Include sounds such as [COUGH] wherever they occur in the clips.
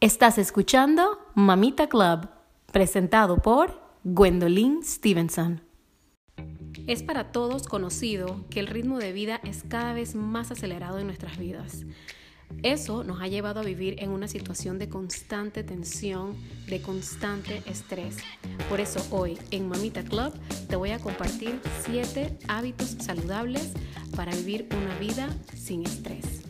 Estás escuchando Mamita Club, presentado por Gwendolyn Stevenson. Es para todos conocido que el ritmo de vida es cada vez más acelerado en nuestras vidas. Eso nos ha llevado a vivir en una situación de constante tensión, de constante estrés. Por eso hoy en Mamita Club te voy a compartir 7 hábitos saludables para vivir una vida sin estrés.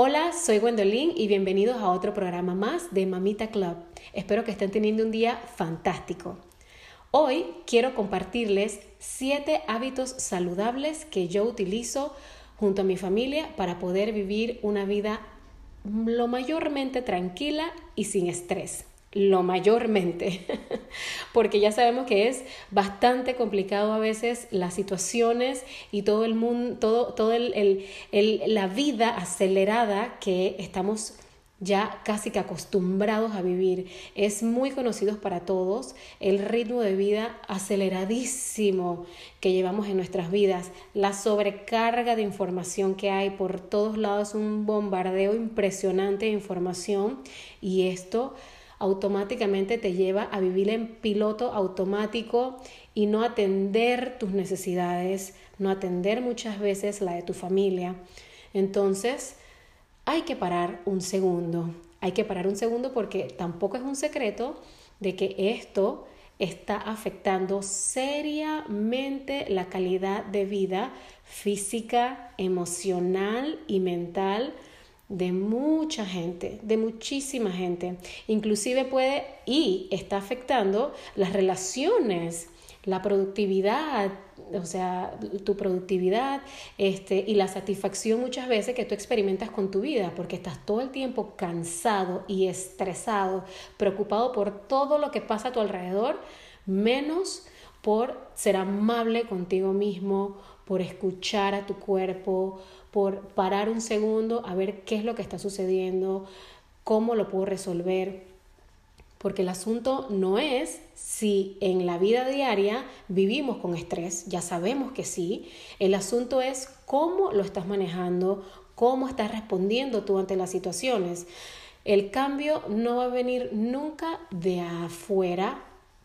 Hola, soy Gwendolyn y bienvenidos a otro programa más de Mamita Club. Espero que estén teniendo un día fantástico. Hoy quiero compartirles 7 hábitos saludables que yo utilizo junto a mi familia para poder vivir una vida lo mayormente tranquila y sin estrés lo mayormente, [LAUGHS] porque ya sabemos que es bastante complicado a veces las situaciones y todo el mundo, todo, todo el, la vida acelerada que estamos ya casi que acostumbrados a vivir. Es muy conocido para todos el ritmo de vida aceleradísimo que llevamos en nuestras vidas, la sobrecarga de información que hay por todos lados, un bombardeo impresionante de información y esto automáticamente te lleva a vivir en piloto automático y no atender tus necesidades, no atender muchas veces la de tu familia. Entonces, hay que parar un segundo, hay que parar un segundo porque tampoco es un secreto de que esto está afectando seriamente la calidad de vida física, emocional y mental de mucha gente, de muchísima gente. Inclusive puede y está afectando las relaciones, la productividad, o sea, tu productividad este, y la satisfacción muchas veces que tú experimentas con tu vida, porque estás todo el tiempo cansado y estresado, preocupado por todo lo que pasa a tu alrededor, menos por ser amable contigo mismo, por escuchar a tu cuerpo, por parar un segundo a ver qué es lo que está sucediendo, cómo lo puedo resolver. Porque el asunto no es si en la vida diaria vivimos con estrés, ya sabemos que sí, el asunto es cómo lo estás manejando, cómo estás respondiendo tú ante las situaciones. El cambio no va a venir nunca de afuera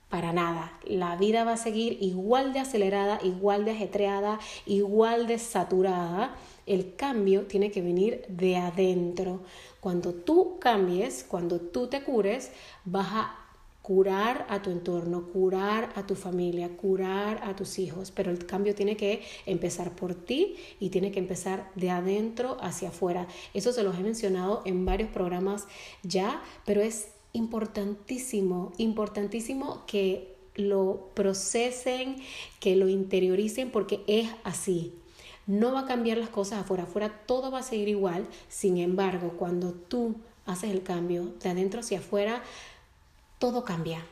para nada. La vida va a seguir igual de acelerada, igual de ajetreada, igual de saturada. El cambio tiene que venir de adentro. Cuando tú cambies, cuando tú te cures, vas a curar a tu entorno, curar a tu familia, curar a tus hijos, pero el cambio tiene que empezar por ti y tiene que empezar de adentro hacia afuera. Eso se los he mencionado en varios programas ya, pero es importantísimo, importantísimo que lo procesen, que lo interioricen, porque es así. No va a cambiar las cosas afuera, afuera todo va a seguir igual. Sin embargo, cuando tú haces el cambio de adentro hacia afuera, todo cambia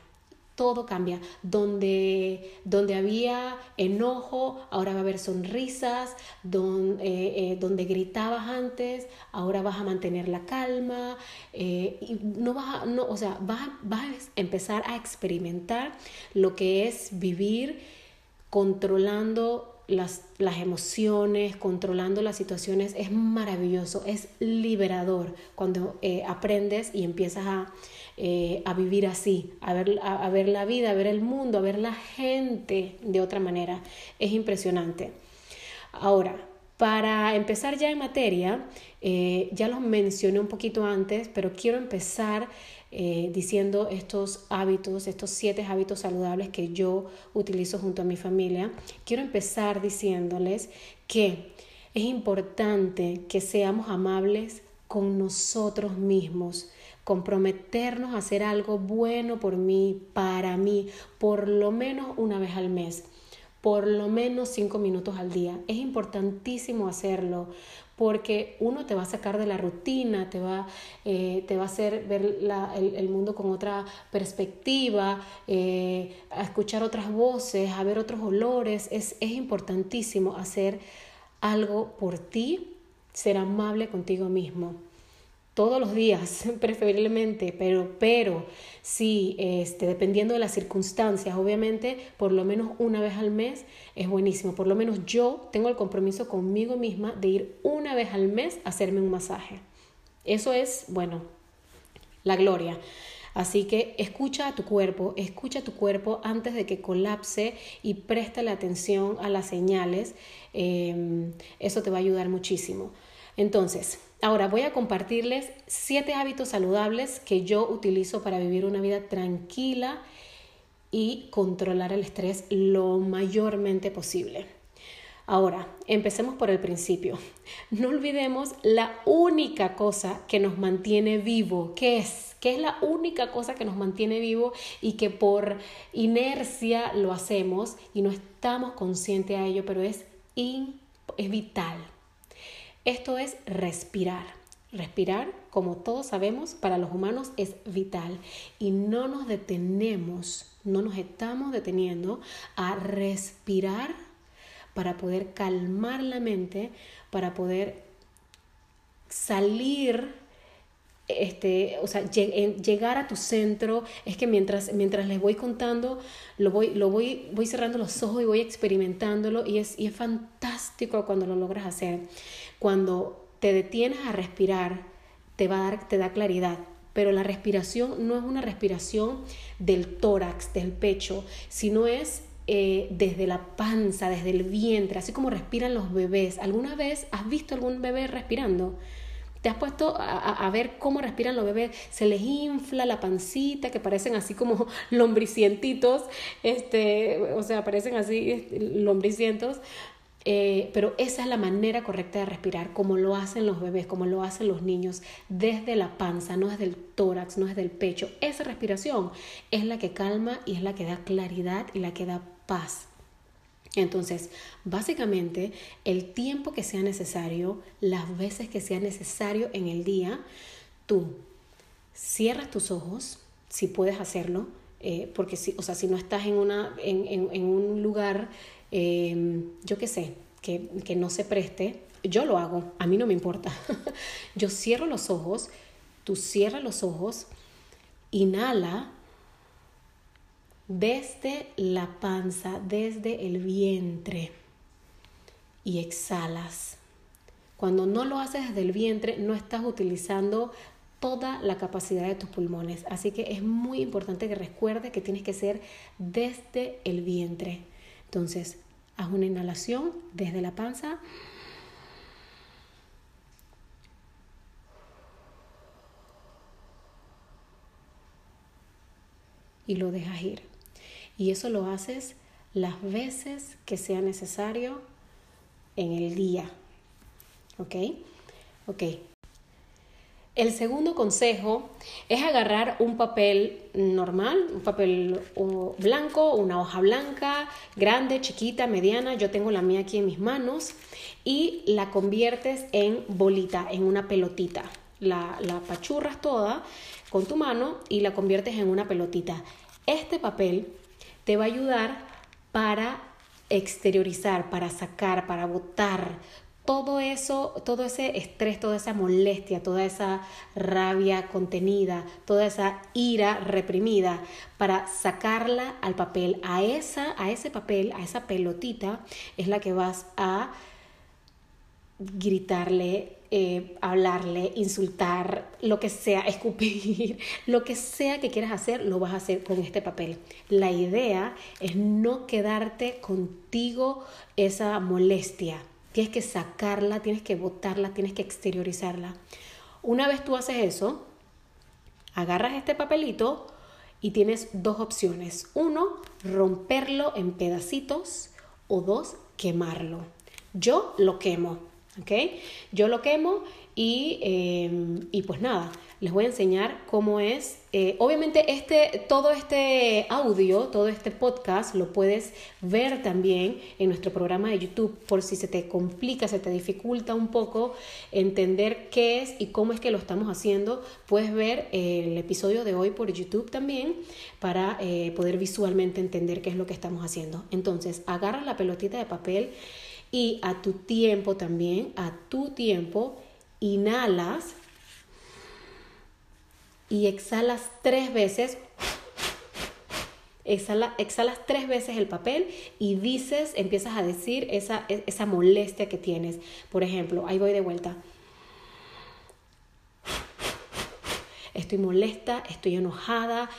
todo cambia. Donde, donde había enojo, ahora va a haber sonrisas. Donde, eh, eh, donde gritabas antes, ahora vas a mantener la calma. Eh, y no vas no, o sea, vas a empezar a experimentar lo que es vivir controlando las, las, emociones, controlando las situaciones, es maravilloso, es liberador cuando aprendes y empiezas a, eh, a vivir así, a ver, a, ver la vida, a ver el mundo, a ver la gente de otra manera. Es impresionante. Ahora, para empezar ya en materia, eh, ya los mencioné un poquito antes, pero quiero empezar eh, diciendo estos hábitos, estos siete hábitos saludables que yo utilizo junto a mi familia. Quiero empezar diciéndoles que es importante que seamos amables con nosotros mismos comprometernos a hacer algo bueno por mí, para mí, por lo menos una vez al mes, por lo menos cinco minutos al día. Es importantísimo hacerlo porque uno te va a sacar de la rutina, te va, eh, te va a hacer ver el, mundo con otra perspectiva, eh, a escuchar otras voces, a ver otros olores. Es, es importantísimo hacer algo por ti, ser amable contigo mismo. Todos los días, [LAUGHS] preferiblemente, pero, pero sí, este, dependiendo de las circunstancias, obviamente, por lo menos una vez al mes es buenísimo. Por lo menos yo tengo el compromiso conmigo misma de ir una vez al mes a hacerme un masaje. Eso es, bueno, la gloria. Así que escucha a tu cuerpo, escucha a tu cuerpo antes de que colapse y préstale atención a las señales. Em, eso te va a ayudar muchísimo. Entonces, ahora voy a compartirles siete hábitos saludables que yo utilizo para vivir una vida tranquila y controlar el estrés lo mayormente posible. Ahora, empecemos por el principio. No olvidemos la única cosa que nos mantiene vivo. ¿Qué es? ¿Qué es la única cosa que nos mantiene vivo y que por inercia lo hacemos y no estamos conscientes a ello, pero es, es vital? Esto es respirar. Respirar, como todos sabemos, para los humanos es vital y no nos detenemos, no nos estamos deteniendo a respirar para poder calmar la mente, para poder salir este, o sea, llegar a tu centro, es que mientras, mientras les voy contando, lo voy, lo voy, voy cerrando los ojos y voy experimentándolo y es, y es fantástico cuando lo logras hacer. Cuando te detienes a respirar, te, va a dar, te da claridad. Pero la respiración no es una respiración del tórax, del pecho, sino es eh, desde la panza, desde el vientre, así como respiran los bebés. ¿Alguna vez has visto algún bebé respirando? ¿Te has puesto a, ver cómo respiran los bebés? Se les infla la pancita, que parecen así como [LAUGHS] lombricientitos, este, o sea, parecen así este, lombricientos. Eh, pero esa es la manera correcta de respirar, como lo hacen los bebés, como lo hacen los niños, desde la panza, no desde el tórax, no desde el pecho. Esa respiración es la que calma y es la que da claridad y la que da paz. Entonces, básicamente, el tiempo que sea necesario, las veces que sea necesario en el día, tú cierras tus ojos, si puedes hacerlo, eh, porque si, o sea, si no estás en, una, en un lugar Em, yo qué sé, que, que no se preste, yo lo hago, a mí no me importa. [LAUGHS] yo cierro los ojos, tú cierras los ojos, inhala desde la panza, desde el vientre y exhalas. Cuando no lo haces desde el vientre, no estás utilizando toda la capacidad de tus pulmones. Así que es muy importante que recuerdes que tienes que ser desde el vientre. Entonces, haz una inhalación desde la panza. Y lo dejas ir. Y eso lo haces las veces que sea necesario en el día. ¿Ok? Ok. El segundo consejo es agarrar un papel normal, un papel blanco, una hoja blanca, grande, chiquita, mediana. Yo tengo la mía aquí en mis manos y la conviertes en bolita, en una pelotita. La, la pachurras toda con tu mano y la conviertes en una pelotita. Este papel te va a ayudar para exteriorizar, para sacar, para botar todo eso, todo ese estrés, toda esa molestia, toda esa rabia contenida, toda esa ira reprimida, para sacarla al papel, a, esa, a ese papel, a esa pelotita, es la que vas a gritarle, eh, hablarle, insultar, lo que sea, [LAUGHS] escupir, lo que sea que quieras hacer, lo vas a hacer con este papel. La idea es no quedarte contigo esa molestia Tienes que sacarla, tienes que botarla, tienes que exteriorizarla. Una vez tú haces eso, agarras este papelito y tienes dos opciones. Uno, romperlo en pedacitos o dos, quemarlo. Yo lo quemo, ¿ok? Yo lo quemo y, em, y pues nada, les voy a enseñar cómo es. Eh, obviamente este, todo este audio, todo este podcast lo puedes ver también en nuestro programa de YouTube por si se te complica, se te dificulta un poco entender qué es y cómo es que lo estamos haciendo. Puedes ver el episodio de hoy por YouTube también para eh, poder visualmente entender qué es lo que estamos haciendo. Entonces, agarras la pelotita de papel y a tu tiempo también, a tu tiempo, inhalas y exhalas tres veces. Exhala, exhalas tres veces el papel y dices, empiezas a decir esa, esa molestia que tienes. Por ejemplo, ahí voy de vuelta. Estoy molesta, estoy enojada,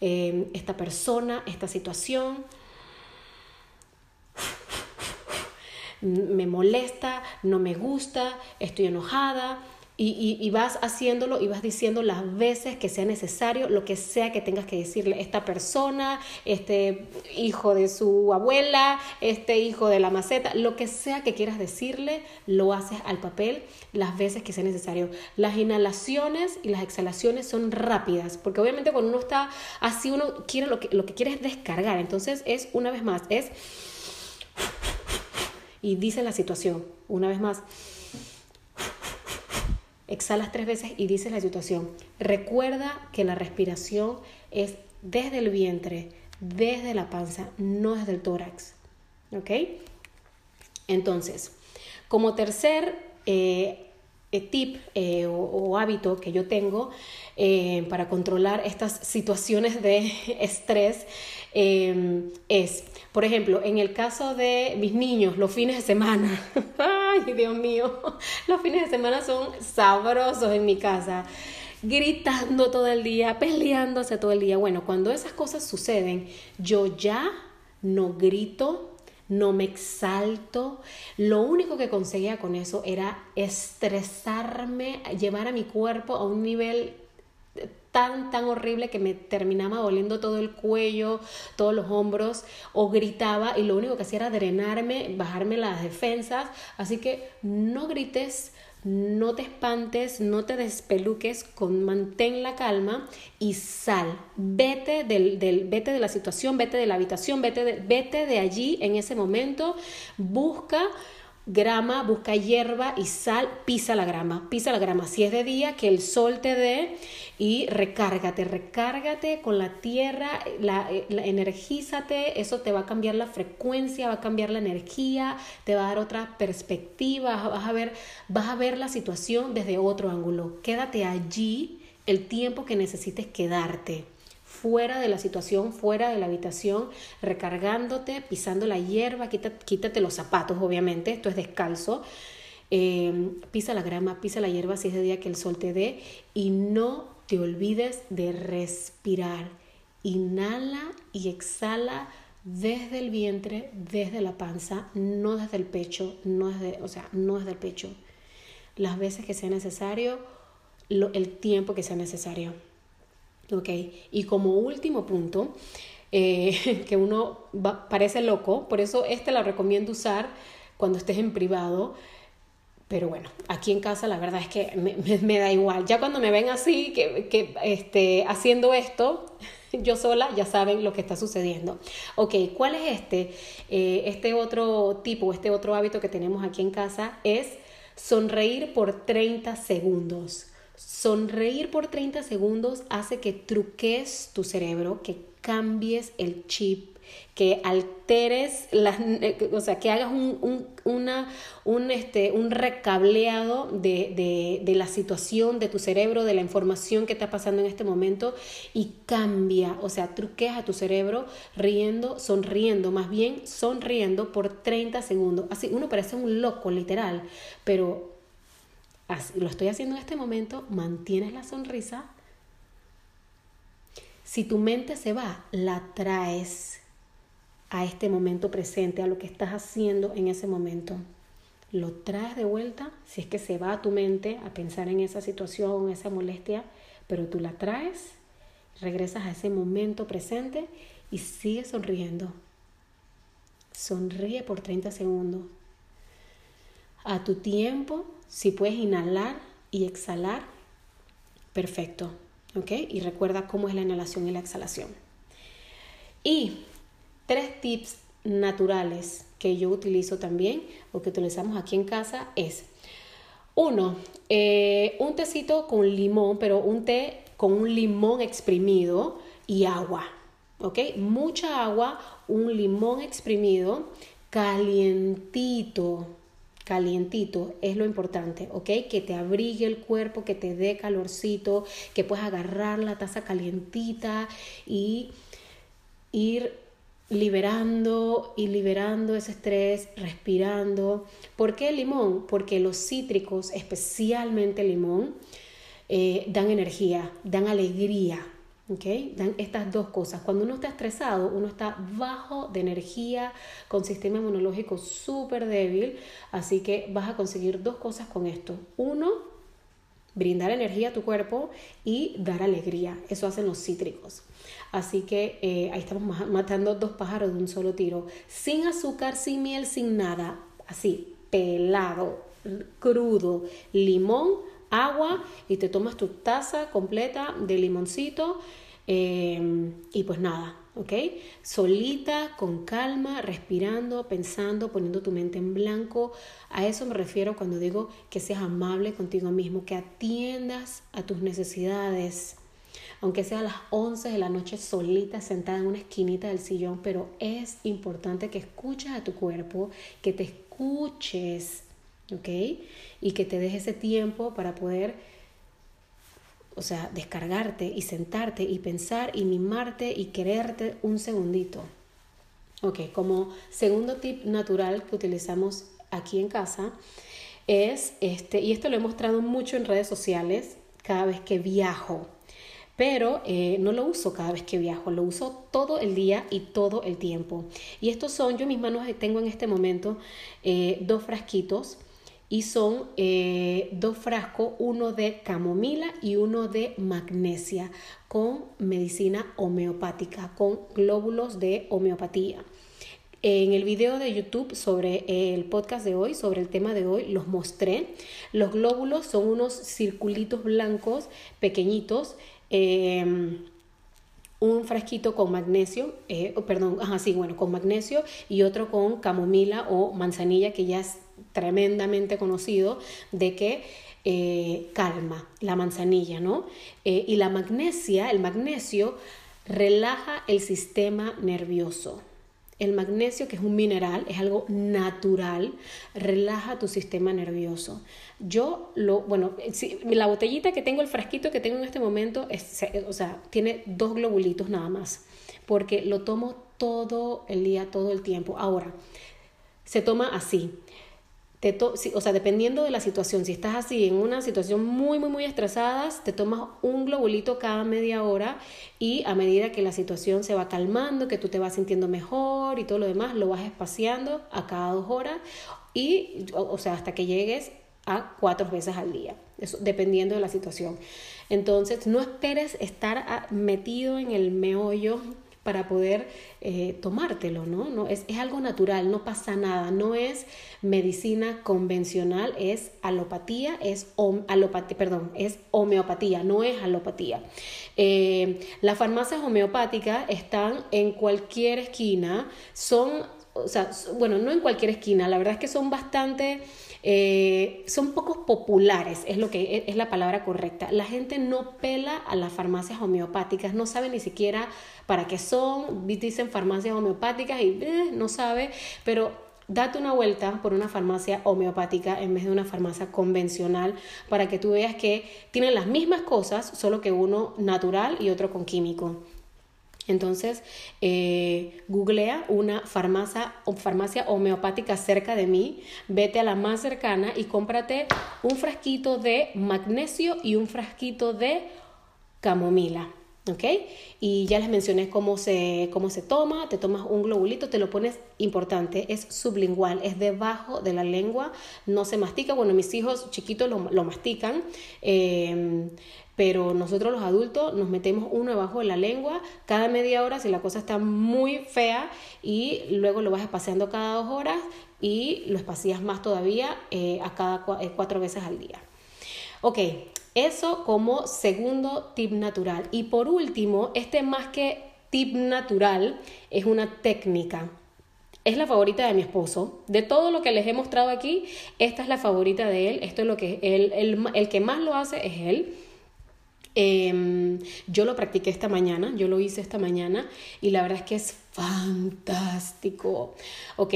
eh, esta persona, esta situación me molesta, no me gusta, estoy enojada. Y, vas haciéndolo y vas diciendo las veces que sea necesario, lo que sea que tengas que decirle. Esta persona, este hijo de su abuela, este hijo de la maceta, lo que sea que quieras decirle, lo haces al papel las veces que sea necesario. Las inhalaciones y las exhalaciones son rápidas, porque obviamente cuando uno está así, uno quiere lo que, lo que quiere es descargar. Entonces es, una vez más, es y dice la situación. Una vez más, exhalas tres veces y dices la situación. Recuerda que la respiración es desde el vientre, desde la panza, no desde el tórax. ¿Ok? Entonces, como tercer eh, tip eh, o, hábito que yo tengo para controlar estas situaciones de [LAUGHS] estrés Em, es, por ejemplo, en el caso de mis niños, los fines de semana, [LAUGHS] ay Dios mío, [LAUGHS] los fines de semana son sabrosos en mi casa gritando todo el día, peleándose todo el día. Bueno, cuando esas cosas suceden, yo ya no grito, no me exalto. Lo único que conseguía con eso era estresarme, llevar a mi cuerpo a un nivel tan, tan horrible que me terminaba doliendo todo el cuello, todos los hombros, o gritaba y lo único que hacía era drenarme, bajarme las defensas. Así que no grites, no te espantes, no te despeluques, con, mantén la calma y sal. Vete, del, del, vete de la situación, vete de la habitación, vete de, vete de allí en ese momento, busca grama, busca hierba y sal, pisa la grama, pisa la grama. Si es de día, que el sol te dé y recárgate, recárgate con la tierra, la, energízate, eso te va a cambiar la frecuencia, va a cambiar la energía, te va a dar otra perspectiva, vas a ver, vas a ver la situación desde otro ángulo. Quédate allí el tiempo que necesites quedarte fuera de la situación, fuera de la habitación, recargándote, pisando la hierba, quítate, los zapatos, obviamente, esto es descalzo. Eh, pisa la grama, pisa la hierba si es de día que el sol te dé y no te olvides de respirar. Inhala y exhala desde el vientre, desde la panza, no desde el pecho, no desde, o sea, no desde el pecho. Las veces que sea necesario, el tiempo que sea necesario. ¿Ok? Y como último punto, eh, [LAUGHS] que uno parece loco, por eso este la recomiendo usar cuando estés en privado, pero bueno, aquí en casa la verdad es que me, da igual. Ya cuando me ven así, que, que este, haciendo esto, [LAUGHS] yo sola, ya saben lo que está sucediendo. Ok, ¿cuál es este? Eh, este otro tipo, este otro hábito que tenemos aquí en casa es sonreír por 30 segundos. Sonreír por 30 segundos hace que truques tu cerebro, que cambies el chip, que alteres, las, [LAUGHS] o sea, que hagas un, una, un, este, un recableado de, de, la situación, de tu cerebro, de la información que está pasando en este momento y cambia, o sea, truques a tu cerebro riendo, sonriendo, más bien sonriendo por 30 segundos. Así, uno parece un loco, literal, pero lo estoy haciendo en este momento, mantienes la sonrisa. Si tu mente se va, la traes a este momento presente, a lo que estás haciendo en ese momento. Lo traes de vuelta, si es que se va a tu mente a pensar en esa situación, esa molestia, pero tú la traes, regresas a ese momento presente y sigues sonriendo. Sonríe por 30 segundos. A tu tiempo, si puedes inhalar y exhalar, perfecto. ¿Ok? Y recuerda cómo es la inhalación y la exhalación. Y tres tips naturales que yo utilizo también o que utilizamos aquí en casa es, uno, eh, un tecito con limón, pero un té con un limón exprimido y agua. ¿Ok? Mucha agua, un limón exprimido, calientito, calientito es lo importante, ¿ok? Que te abrigue el cuerpo, que te dé calorcito, que puedas agarrar la taza calientita y ir liberando y liberando ese estrés, respirando. ¿Por qué el limón? Porque los cítricos, especialmente el limón, eh, dan energía, dan alegría, ¿ok? Dan estas dos cosas. Cuando uno está estresado, uno está bajo de energía, con sistema inmunológico súper débil, así que vas a conseguir dos cosas con esto. Uno, brindar energía a tu cuerpo y dar alegría. Eso hacen los cítricos. Así que eh, ahí estamos matando dos pájaros de un solo tiro. Sin azúcar, sin miel, sin nada. Así, pelado, crudo, limón, agua y te tomas tu taza completa de limoncito. Eh, y pues nada, ¿ok? Solita, con calma, respirando, pensando, poniendo tu mente en blanco. A eso me refiero cuando digo que seas amable contigo mismo, que atiendas a tus necesidades aunque sea a las 11 de la noche solita sentada en una esquinita del sillón, pero es importante que escuches a tu cuerpo, que te escuches, ¿ok? Y que te des ese tiempo para poder, o sea, descargarte y sentarte y pensar y mimarte y quererte un segundito. Ok, como segundo tip natural que utilizamos aquí en casa es este, y esto lo he mostrado mucho en redes sociales cada vez que viajo pero eh, no lo uso cada vez que viajo, lo uso todo el día y todo el tiempo. Y estos son, yo mis manos tengo en este momento eh, dos frasquitos y son eh, dos frascos, uno de camomila y uno de magnesia con medicina homeopática, con glóbulos de homeopatía. En el video de YouTube sobre el podcast de hoy, sobre el tema de hoy, los mostré. Los glóbulos son unos circulitos blancos pequeñitos Em, un frasquito con magnesio, eh, perdón, ajá, bueno, con magnesio y otro con camomila o manzanilla, que ya tremendamente conocido de que eh, calma la manzanilla, ¿no? Eh, y la magnesia, el magnesio, relaja el sistema nervioso. El magnesio, que es un mineral, es algo natural, relaja tu sistema nervioso. Yo lo, bueno, la botellita que tengo, el frasquito que tengo en este momento, es, o sea, tiene dos globulitos nada más, porque lo tomo todo el día, todo el tiempo. Ahora, se toma así te o sea, dependiendo de la situación, si estás así en una situación muy, muy, muy estresada, te tomas un globulito cada media hora y a medida que la situación se va calmando, que tú te vas sintiendo mejor y todo lo demás, lo vas espaciando a cada dos horas y, o, sea, hasta que llegues a cuatro veces al día, eso, dependiendo de la situación. Entonces, no esperes estar metido en el meollo para poder eh, tomártelo, ¿no? no es, es, algo natural, no pasa nada, no es medicina convencional, es alopatía, es perdón, es homeopatía, no es alopatía. Eh, las farmacias homeopáticas están en cualquier esquina, son, o sea, bueno, no en cualquier esquina, la verdad es que son bastante eh, son pocos populares, es lo que es la palabra correcta. La gente no pela a las farmacias homeopáticas, no sabe ni siquiera para qué son, dicen farmacias homeopáticas y eh, no sabe, pero date una vuelta por una farmacia homeopática en vez de una farmacia convencional para que tú veas que tienen las mismas cosas, solo que uno natural y otro con químico. Entonces, eh, googlea una farmacia, farmacia homeopática cerca de mí, vete a la más cercana y cómprate un frasquito de magnesio y un frasquito de camomila. ¿Ok? Y ya les mencioné cómo se, cómo se toma, te tomas un globulito, te lo pones importante, es sublingual, es debajo de la lengua, no se mastica, bueno, mis hijos chiquitos lo, lo mastican, eh, pero nosotros los adultos nos metemos uno debajo de la lengua cada media hora si la cosa está muy fea y luego lo vas espaciando cada dos horas y lo espacías más todavía eh, a cada eh, cuatro veces al día. Ok, eso como segundo tip natural. Y por último, este más que tip natural es una técnica. Es la favorita de mi esposo. De todo lo que les he mostrado aquí, esta es la favorita de él. Esto es lo que él, el que más lo hace es él Em, yo lo practiqué esta mañana, yo lo hice esta mañana y la verdad es que es fantástico. Ok,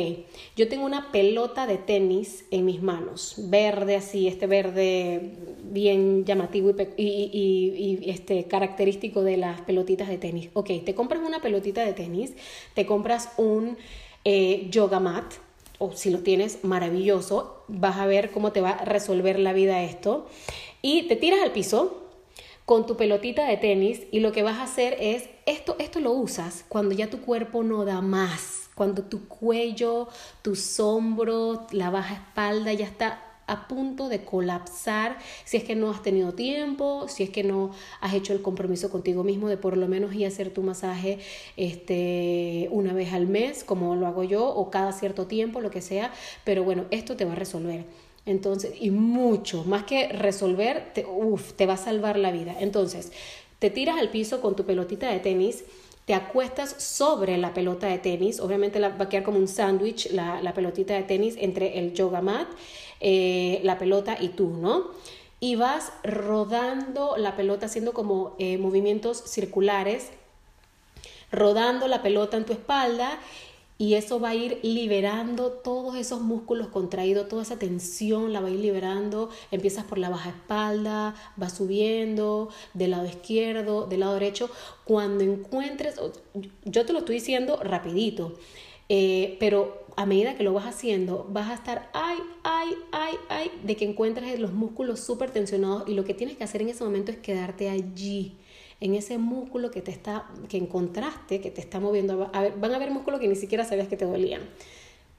yo tengo una pelota de tenis en mis manos, verde así, este verde bien llamativo y, y, y, este, característico de las pelotitas de tenis. Ok, te compras una pelotita de tenis, te compras un eh, yoga mat, o si lo tienes, maravilloso, vas a ver cómo te va a resolver la vida esto. Y te tiras al piso, con tu pelotita de tenis y lo que vas a hacer es, esto, esto lo usas cuando ya tu cuerpo no da más, cuando tu cuello, tus hombros, la baja espalda ya está a punto de colapsar si es que no has tenido tiempo, si es que no has hecho el compromiso contigo mismo de por lo menos ir a hacer tu masaje este, una vez al mes, como lo hago yo, o cada cierto tiempo, lo que sea, pero bueno, esto te va a resolver. Entonces, y mucho, más que resolver, te, te va a salvar la vida. Entonces, te tiras al piso con tu pelotita de tenis, te acuestas sobre la pelota de tenis, obviamente va a quedar como un sándwich la, la, pelotita de tenis entre el yoga mat, eh, la pelota y tú, ¿no? Y vas rodando la pelota haciendo como eh, movimientos circulares, rodando la pelota en tu espalda y eso va a ir liberando todos esos músculos contraídos, toda esa tensión la va a ir liberando. Empiezas por la baja espalda, va subiendo del lado izquierdo, del lado derecho. Cuando encuentres, yo te lo estoy diciendo rapidito, eh, pero a medida que lo vas haciendo, vas a estar, ay, ay, ay, ay, de que encuentres los músculos súper tensionados y lo que tienes que hacer en ese momento es quedarte allí en ese músculo que te está, que encontraste, que te está moviendo. A ver, van a haber músculos que ni siquiera sabías que te dolían.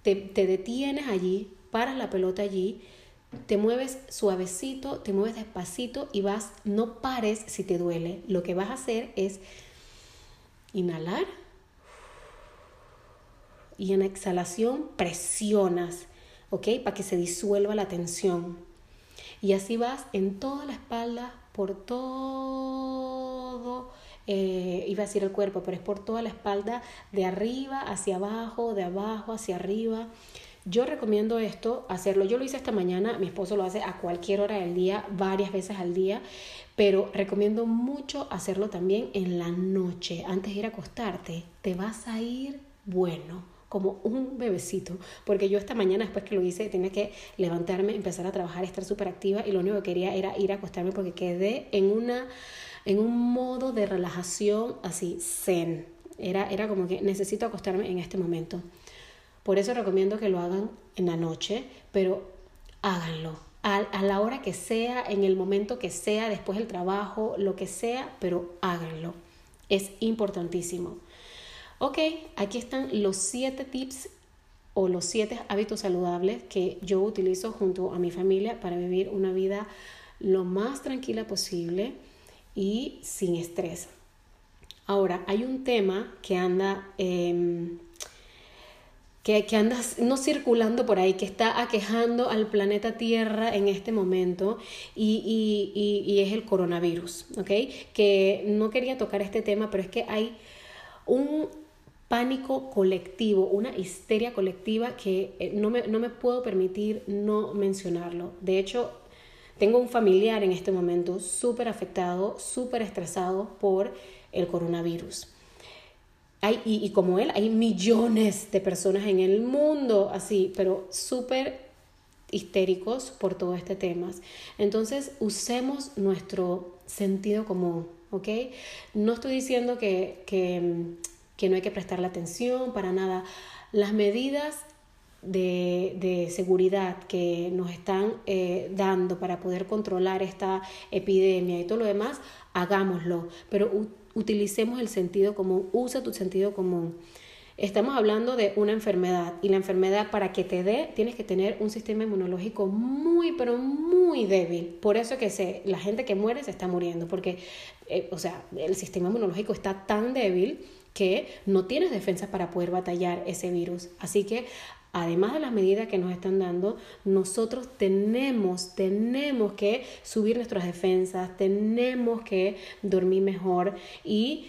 Te, te detienes allí, paras la pelota allí, te mueves suavecito, te mueves despacito y vas, no pares si te duele. Lo que vas a hacer es inhalar y en exhalación presionas, ¿ok? Para que se disuelva la tensión. Y así vas en toda la espalda, por todo, eh, iba a decir el cuerpo, pero es por toda la espalda, de arriba hacia abajo, de abajo hacia arriba. Yo recomiendo esto, hacerlo. Yo lo hice esta mañana, mi esposo lo hace a cualquier hora del día, varias veces al día, pero recomiendo mucho hacerlo también en la noche, antes de ir a acostarte. Te vas a ir bueno como un bebecito, porque yo esta mañana después que lo hice tenía que levantarme, empezar a trabajar, estar súper activa y lo único que quería era ir a acostarme porque quedé en, una, en un modo de relajación así, zen. Era, era como que necesito acostarme en este momento. Por eso recomiendo que lo hagan en la noche, pero háganlo. A, a la hora que sea, en el momento que sea, después del trabajo, lo que sea, pero háganlo. Es importantísimo. Ok, aquí están los siete tips o los siete hábitos saludables que yo utilizo junto a mi familia para vivir una vida lo más tranquila posible y sin estrés. Ahora, hay un tema que anda, em, que, que, anda no circulando por ahí, que está aquejando al planeta Tierra en este momento y, y, y es el coronavirus, ¿ok? Que no quería tocar este tema, pero es que hay un pánico colectivo, una histeria colectiva que eh, no me, no me puedo permitir no mencionarlo. De hecho, tengo un familiar en este momento súper afectado, súper estresado por el coronavirus. Hay, y, y, como él, hay millones de personas en el mundo así, pero súper histéricos por todo este tema. Entonces, usemos nuestro sentido común, ¿ok? No estoy diciendo que, que que no hay que prestarle atención para nada. Las medidas de, de seguridad que nos están eh, dando para poder controlar esta epidemia y todo lo demás, hagámoslo, pero utilicemos el sentido común, usa tu sentido común. Estamos hablando de una enfermedad y la enfermedad para que te dé tienes que tener un sistema inmunológico muy pero muy débil. Por eso que se, la gente que muere se está muriendo porque eh, o sea, el sistema inmunológico está tan débil que no tienes defensas para poder batallar ese virus. Así que además de las medidas que nos están dando, nosotros tenemos, tenemos que subir nuestras defensas, tenemos que dormir mejor y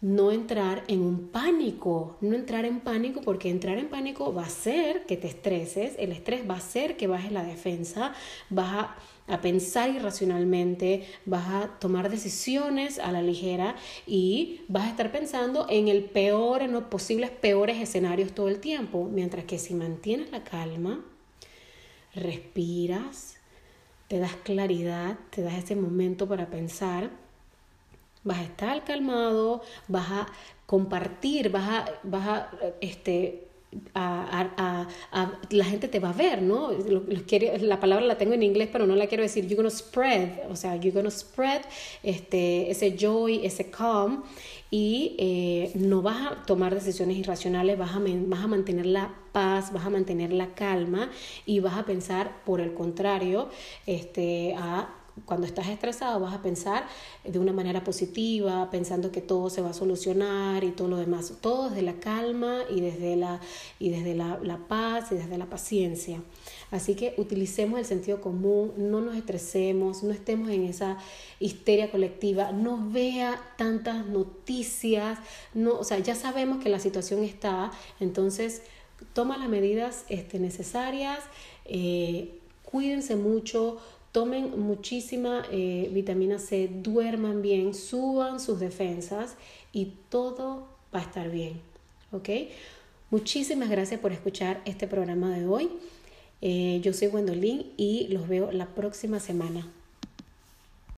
no entrar en un pánico, no entrar en pánico porque entrar en pánico va a hacer que te estreses, el estrés va a hacer que bajes la defensa, vas a, pensar irracionalmente, vas a tomar decisiones a la ligera y vas a estar pensando en el peor, en los posibles peores escenarios todo el tiempo, mientras que si mantienes la calma, respiras, te das claridad, te das ese momento para pensar, vas a estar calmado, vas a compartir, vas a, vas a este, a, la gente te va a ver, ¿no? la palabra la tengo en inglés, pero no la quiero decir. You're gonna spread, o sea, you're gonna spread este, ese joy, ese calm, y eh, no vas a tomar decisiones irracionales, vas a, vas a mantener la paz, vas a mantener la calma y vas a pensar, por el contrario, este, a cuando estás estresado vas a pensar de una manera positiva, pensando que todo se va a solucionar y todo lo demás. Todo desde la calma y desde la, y desde la, la paz y desde la paciencia. Así que utilicemos el sentido común, no nos estresemos, no estemos en esa histeria colectiva, no vea tantas noticias, no, o sea, ya sabemos que la situación está, entonces toma las medidas este, necesarias, eh, cuídense mucho, tomen muchísima eh, vitamina C, duerman bien, suban sus defensas y todo va a estar bien. ¿Ok? Muchísimas gracias por escuchar este programa de hoy. Eh, yo soy Gwendolyn y los veo la próxima semana.